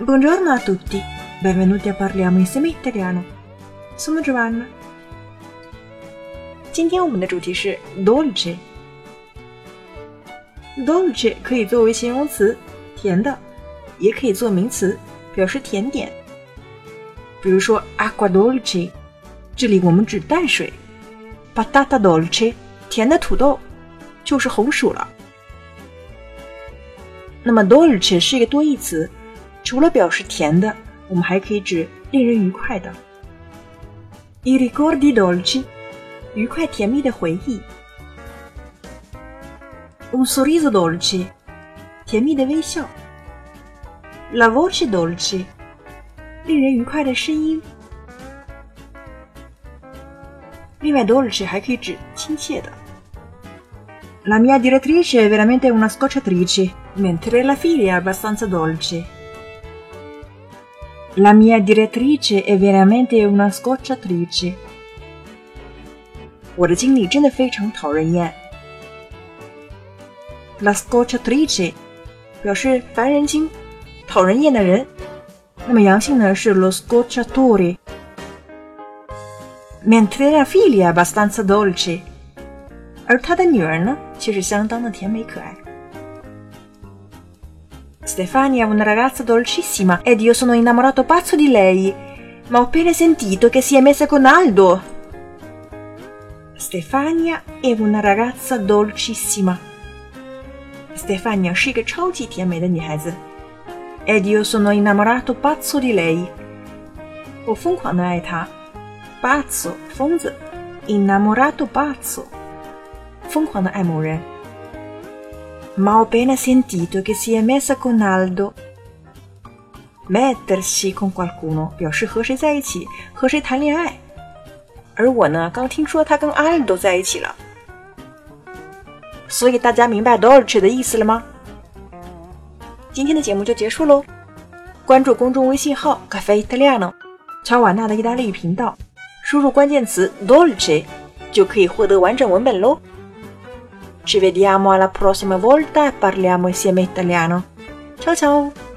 Buongiorno a tutti, benvenuti a Parliamo insieme italiano. Sono Giovanna. 今天我们的主题是 dolce。dolce 可以作为形容词，甜的，也可以做名词，表示甜点。比如说 acqua dolce，这里我们指淡水；patata dolce，甜的土豆，就是红薯了。那么 dolce 是一个多义词。除了表示甜的，我们还可以指令人愉快的。I ricordi dolci，愉快甜蜜的回忆。Un sorriso dolce，甜蜜的微笑。La voce dolce，令人愉快的声音。另外，dolce 还可以指亲切的。La mia direttrice è veramente una scocciatrice, mentre la figlia è abbastanza dolce. La mia direttrice è veramente una scocciatrice。我的经理真的非常讨人厌。La scocciatrice 表示烦人精、讨人厌的人。那么阳性呢是 lo scocciatore。Mentre la figlia è abbastanza dolce，而他的女儿呢却是相当的甜美可爱。 Stefania è una ragazza dolcissima ed io sono innamorato pazzo di lei. Ma ho appena sentito che si è messa con Aldo. Stefania è una ragazza dolcissima. Stefania 是一个超级甜美的女孩子。Ed io sono innamorato pazzo di lei. 我疯狂的爱她。Pazzo 疯子，innamorato pazzo 疯狂的爱某人。 Ma ho appena sentito che si è messa con Aldo. Mettersi con qualcuno 表示和谁在一起，和谁谈恋爱。而我呢，刚听说他跟 Aldo 在一起了。所以大家明白 dolce 的意思了吗？今天的节目就结束喽。关注公众微信号 Cafe Italiano，乔瓦纳的意大利语频道，输入关键词 dolce 就可以获得完整文本喽。Ci vediamo alla prossima volta e parliamo insieme italiano. Ciao ciao!